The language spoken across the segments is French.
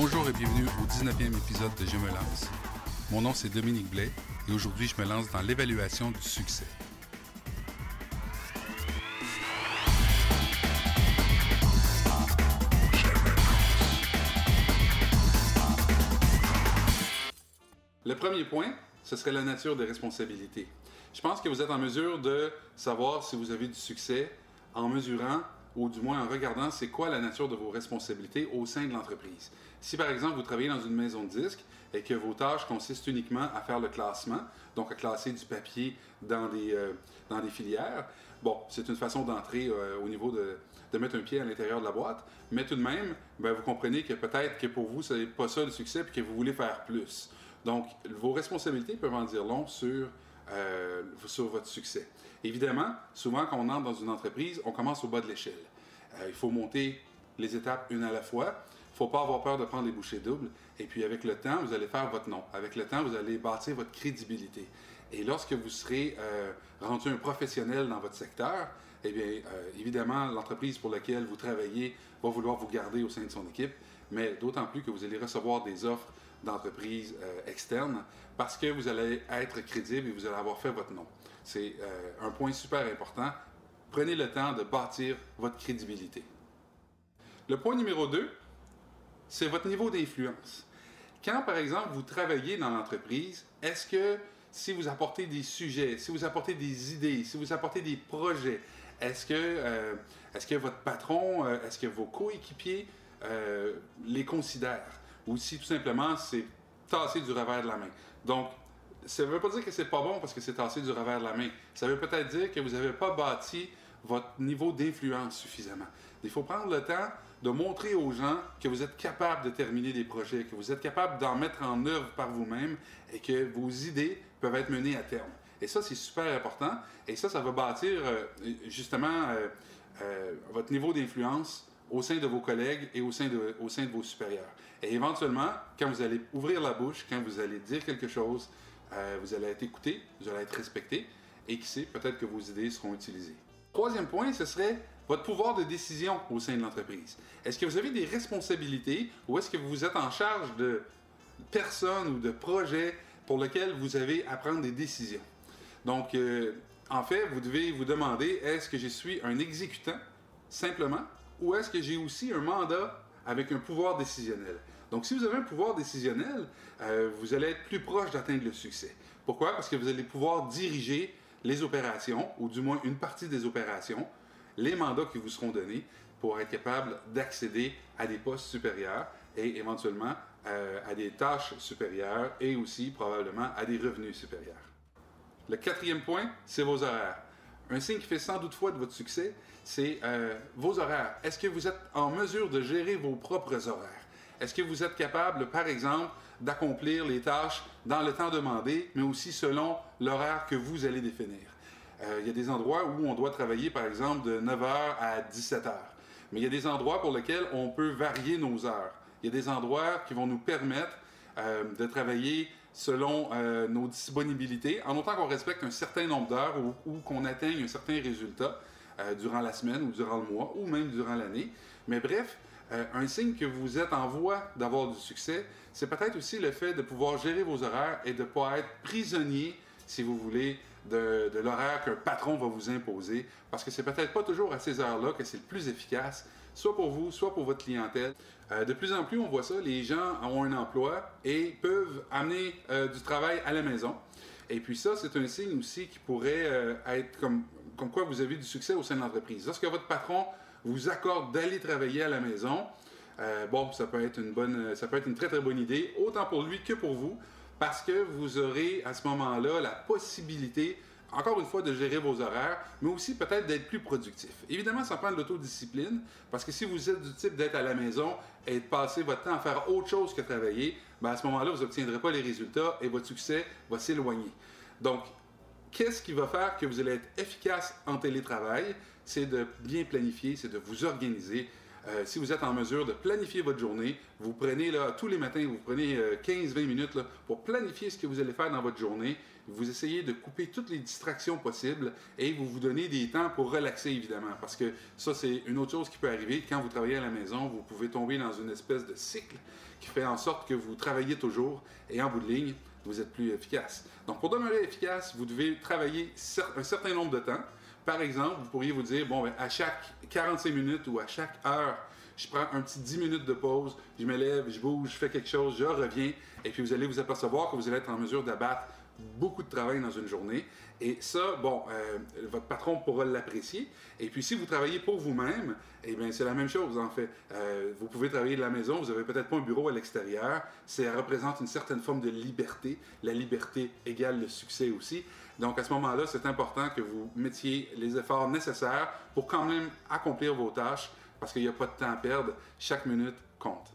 Bonjour et bienvenue au 19e épisode de Je me lance. Mon nom c'est Dominique Blais et aujourd'hui je me lance dans l'évaluation du succès. Le premier point, ce serait la nature des responsabilités. Je pense que vous êtes en mesure de savoir si vous avez du succès en mesurant ou du moins en regardant c'est quoi la nature de vos responsabilités au sein de l'entreprise. Si par exemple vous travaillez dans une maison de disques et que vos tâches consistent uniquement à faire le classement, donc à classer du papier dans des, euh, dans des filières, bon, c'est une façon d'entrer euh, au niveau de, de, mettre un pied à l'intérieur de la boîte, mais tout de même, ben, vous comprenez que peut-être que pour vous, ce n'est pas ça le succès et que vous voulez faire plus. Donc, vos responsabilités peuvent en dire long sur euh, sur votre succès. Évidemment, souvent quand on entre dans une entreprise, on commence au bas de l'échelle. Euh, il faut monter les étapes une à la fois. Il ne faut pas avoir peur de prendre les bouchées doubles. Et puis avec le temps, vous allez faire votre nom. Avec le temps, vous allez bâtir votre crédibilité. Et lorsque vous serez euh, rendu un professionnel dans votre secteur, eh bien, évidemment, l'entreprise pour laquelle vous travaillez va vouloir vous garder au sein de son équipe, mais d'autant plus que vous allez recevoir des offres d'entreprises euh, externes parce que vous allez être crédible et vous allez avoir fait votre nom. C'est euh, un point super important. Prenez le temps de bâtir votre crédibilité. Le point numéro 2, c'est votre niveau d'influence. Quand, par exemple, vous travaillez dans l'entreprise, est-ce que si vous apportez des sujets, si vous apportez des idées, si vous apportez des projets, est-ce que, euh, est que votre patron, euh, est-ce que vos coéquipiers les considèrent? Ou si tout simplement c'est tassé du revers de la main. Donc, ça ne veut pas dire que c'est pas bon parce que c'est tassé du revers de la main. Ça veut peut-être dire que vous n'avez pas bâti votre niveau d'influence suffisamment. Il faut prendre le temps de montrer aux gens que vous êtes capable de terminer des projets, que vous êtes capable d'en mettre en œuvre par vous-même et que vos idées peuvent être menées à terme. Et ça, c'est super important. Et ça, ça va bâtir euh, justement euh, euh, votre niveau d'influence au sein de vos collègues et au sein de, au sein de vos supérieurs. Et éventuellement, quand vous allez ouvrir la bouche, quand vous allez dire quelque chose, vous allez être écouté, vous allez être respecté, et qui sait, peut-être que vos idées seront utilisées. Troisième point, ce serait votre pouvoir de décision au sein de l'entreprise. Est-ce que vous avez des responsabilités ou est-ce que vous êtes en charge de personnes ou de projets pour lesquels vous avez à prendre des décisions? Donc, euh, en fait, vous devez vous demander, est-ce que je suis un exécutant simplement ou est-ce que j'ai aussi un mandat avec un pouvoir décisionnel? Donc, si vous avez un pouvoir décisionnel, euh, vous allez être plus proche d'atteindre le succès. Pourquoi? Parce que vous allez pouvoir diriger les opérations, ou du moins une partie des opérations, les mandats qui vous seront donnés pour être capable d'accéder à des postes supérieurs et éventuellement euh, à des tâches supérieures et aussi probablement à des revenus supérieurs. Le quatrième point, c'est vos horaires. Un signe qui fait sans doute foi de votre succès, c'est euh, vos horaires. Est-ce que vous êtes en mesure de gérer vos propres horaires? Est-ce que vous êtes capable, par exemple, d'accomplir les tâches dans le temps demandé, mais aussi selon l'horaire que vous allez définir? Euh, il y a des endroits où on doit travailler, par exemple, de 9h à 17h. Mais il y a des endroits pour lesquels on peut varier nos heures. Il y a des endroits qui vont nous permettre euh, de travailler selon euh, nos disponibilités, en autant qu'on respecte un certain nombre d'heures ou, qu'on atteigne un certain résultat durant la semaine ou durant le mois ou même durant l'année. Mais bref, euh, un signe que vous êtes en voie d'avoir du succès, c'est peut-être aussi le fait de pouvoir gérer vos horaires et de ne pas être prisonnier, si vous voulez, de, l'horaire qu'un patron va vous imposer, parce que c'est peut-être pas toujours à ces heures-là que c'est le plus efficace, soit pour vous, soit pour votre clientèle. Euh, de plus en plus, on voit ça, les gens ont un emploi et peuvent amener euh, du travail à la maison. Et puis ça, c'est un signe aussi qui pourrait être comme, comme quoi vous avez du succès au sein de l'entreprise. Lorsque votre patron vous accorde d'aller travailler à la maison, euh, bon, ça peut être une bonne, ça peut être une très très bonne idée, autant pour lui que pour vous, parce que vous aurez à ce moment-là la possibilité, encore une fois, de gérer vos horaires, mais aussi peut-être d'être plus productif. Évidemment, ça prend de l'autodiscipline, parce que si vous êtes du type d'être à la maison et de passer votre temps à faire autre chose que travailler, ben à ce moment-là, vous n'obtiendrez pas les résultats et votre succès va s'éloigner. Donc, qu'est-ce qui va faire que vous allez être efficace en télétravail? C'est de bien planifier, c'est de vous organiser. Euh, si vous êtes en mesure de planifier votre journée, vous prenez là, tous les matins, vous prenez 15-20 minutes là, pour planifier ce que vous allez faire dans votre journée. Vous essayez de couper toutes les distractions possibles et vous vous donnez des temps pour relaxer, évidemment. Parce que ça, c'est une autre chose qui peut arriver. Quand vous travaillez à la maison, vous pouvez tomber dans une espèce de cycle qui fait en sorte que vous travaillez toujours et en bout de ligne, vous êtes plus efficace. Donc, pour demeurer efficace, vous devez travailler un certain nombre de temps. Par exemple, vous pourriez vous dire, bon, ben, à chaque 45 minutes ou à chaque heure, je prends un petit 10 minutes de pause, je me lève, je bouge, je fais quelque chose, je reviens, et puis vous allez vous apercevoir que vous allez être en mesure d'abattre beaucoup de travail dans une journée. Et ça, bon, euh, votre patron pourra l'apprécier. Et puis, si vous travaillez pour vous-même, eh bien, c'est la même chose, en fait. Euh, vous pouvez travailler de la maison, vous n'avez peut-être pas un bureau à l'extérieur. Ça représente une certaine forme de liberté. La liberté égale le succès aussi. Donc, à ce moment-là, c'est important que vous mettiez les efforts nécessaires pour quand même accomplir vos tâches parce qu'il n'y a pas de temps à perdre. Chaque minute compte.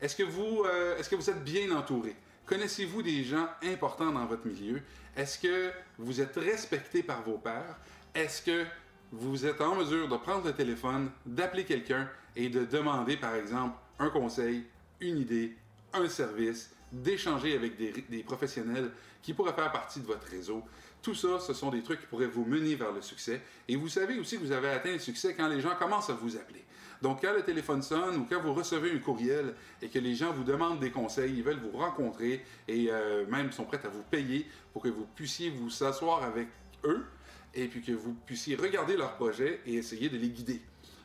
Est-ce que euh, est-ce que vous êtes bien entouré? Connaissez-vous des gens importants dans votre milieu? Est-ce que vous êtes respecté par vos pairs? Est-ce que vous êtes en mesure de prendre le téléphone, d'appeler quelqu'un et de demander, par exemple, un conseil, une idée, un service, d'échanger avec des, professionnels qui pourraient faire partie de votre réseau? Tout ça, ce sont des trucs qui pourraient vous mener vers le succès. Et vous savez aussi que vous avez atteint le succès quand les gens commencent à vous appeler. Donc, quand le téléphone sonne ou quand vous recevez un courriel et que les gens vous demandent des conseils, ils veulent vous rencontrer et euh, même sont prêts à vous payer pour que vous puissiez vous s'asseoir avec eux et puis que vous puissiez regarder leur projet et essayer de les guider.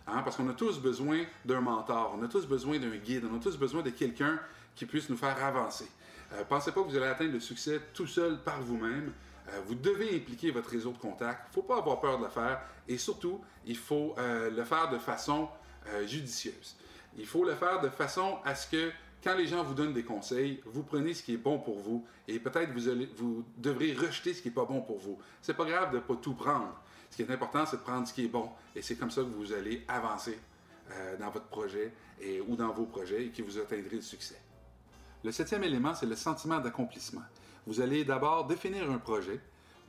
Hein, parce qu'on a tous besoin d'un mentor, on a tous besoin d'un guide, on a tous besoin de quelqu'un qui puisse nous faire avancer. Euh, pensez pas que vous allez atteindre le succès tout seul par vous-même. Euh, vous devez impliquer votre réseau de contacts. Il ne faut pas avoir peur de le faire. Et surtout, il faut le faire de façon judicieuse. Il faut le faire de façon à ce que quand les gens vous donnent des conseils, vous prenez ce qui est bon pour vous et peut-être vous, vous devrez rejeter ce qui n'est pas bon pour vous. C'est pas grave de ne pas tout prendre. Ce qui est important, c'est de prendre ce qui est bon et c'est comme ça que vous allez avancer dans votre projet et, ou dans vos projets et que vous atteindrez le succès. Le septième élément, c'est le sentiment d'accomplissement. Vous allez d'abord définir un projet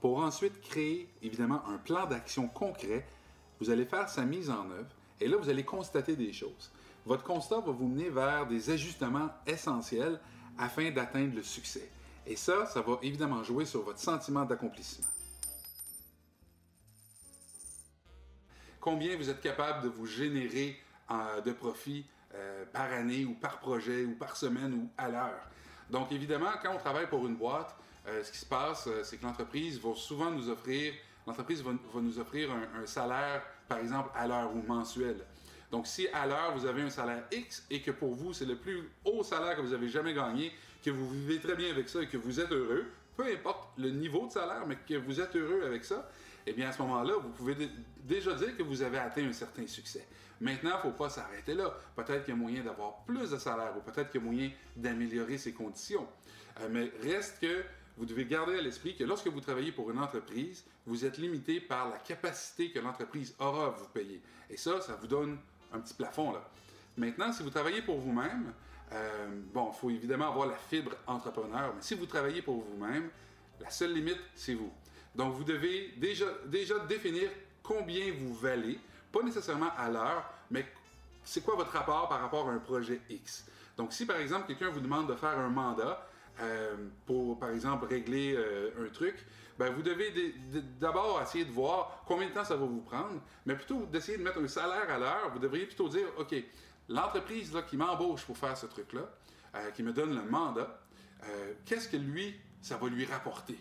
pour ensuite créer évidemment un plan d'action concret. Vous allez faire sa mise en œuvre et là, vous allez constater des choses. Votre constat va vous mener vers des ajustements essentiels afin d'atteindre le succès. Et ça, ça va évidemment jouer sur votre sentiment d'accomplissement. Combien vous êtes capable de vous générer euh, de profit euh, par année ou par projet ou par semaine ou à l'heure? Donc évidemment, quand on travaille pour une boîte, euh, ce qui se passe, c'est que l'entreprise va souvent nous offrir, l'entreprise va, nous offrir un, salaire, par exemple, à l'heure ou mensuel. Donc si à l'heure vous avez un salaire X et que pour vous c'est le plus haut salaire que vous avez jamais gagné, que vous vivez très bien avec ça et que vous êtes heureux, peu importe le niveau de salaire, mais que vous êtes heureux avec ça, eh bien à ce moment-là, vous pouvez déjà dire que vous avez atteint un certain succès. Maintenant, il ne faut pas s'arrêter là. Peut-être qu'il y a moyen d'avoir plus de salaire ou peut-être qu'il y a moyen d'améliorer ses conditions. Euh, mais reste que vous devez garder à l'esprit que lorsque vous travaillez pour une entreprise, vous êtes limité par la capacité que l'entreprise aura à vous payer. Et ça, ça vous donne un petit plafond là. Maintenant, si vous travaillez pour vous-même, euh, bon, il faut évidemment avoir la fibre entrepreneur, mais si vous travaillez pour vous-même, la seule limite, c'est vous. Donc, vous devez déjà, déjà définir combien vous valez, pas nécessairement à l'heure, mais c'est quoi votre rapport par rapport à un projet X. Donc, si par exemple quelqu'un vous demande de faire un mandat euh, pour, par exemple, régler euh, un truc, ben, vous devez d'abord essayer de voir combien de temps ça va vous prendre, mais plutôt d'essayer de mettre un salaire à l'heure, vous devriez plutôt dire, OK, l'entreprise qui m'embauche pour faire ce truc-là, euh, qui me donne le mandat, qu'est-ce que lui, ça va lui rapporter?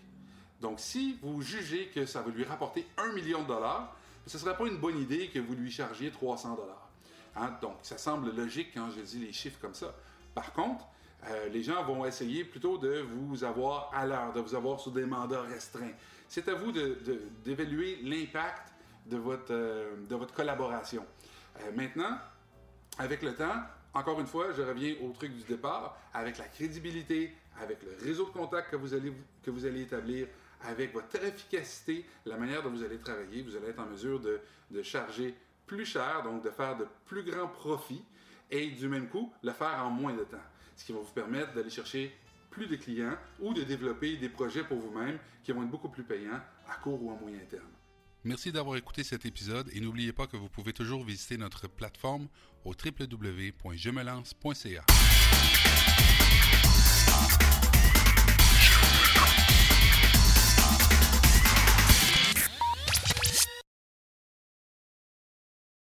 Donc, si vous jugez que ça va lui rapporter un million de dollars, ce ne serait pas une bonne idée que vous lui chargiez 300 dollars. Hein? Donc, ça semble logique quand je dis les chiffres comme ça. Par contre, euh, les gens vont essayer plutôt de vous avoir à l'heure, de vous avoir sur des mandats restreints. C'est à vous d'évaluer l'impact de votre, euh, collaboration. Euh, maintenant, avec le temps, encore une fois, je reviens au truc du départ, avec la crédibilité, avec le réseau de contacts que vous allez, établir, avec votre efficacité, la manière dont vous allez travailler, vous allez être en mesure de charger plus cher, donc de faire de plus grands profits et du même coup, le faire en moins de temps ce qui va vous permettre d'aller chercher plus de clients ou de développer des projets pour vous-même qui vont être beaucoup plus payants à court ou à moyen terme. Merci d'avoir écouté cet épisode et n'oubliez pas que vous pouvez toujours visiter notre plateforme au www.jemelance.ca.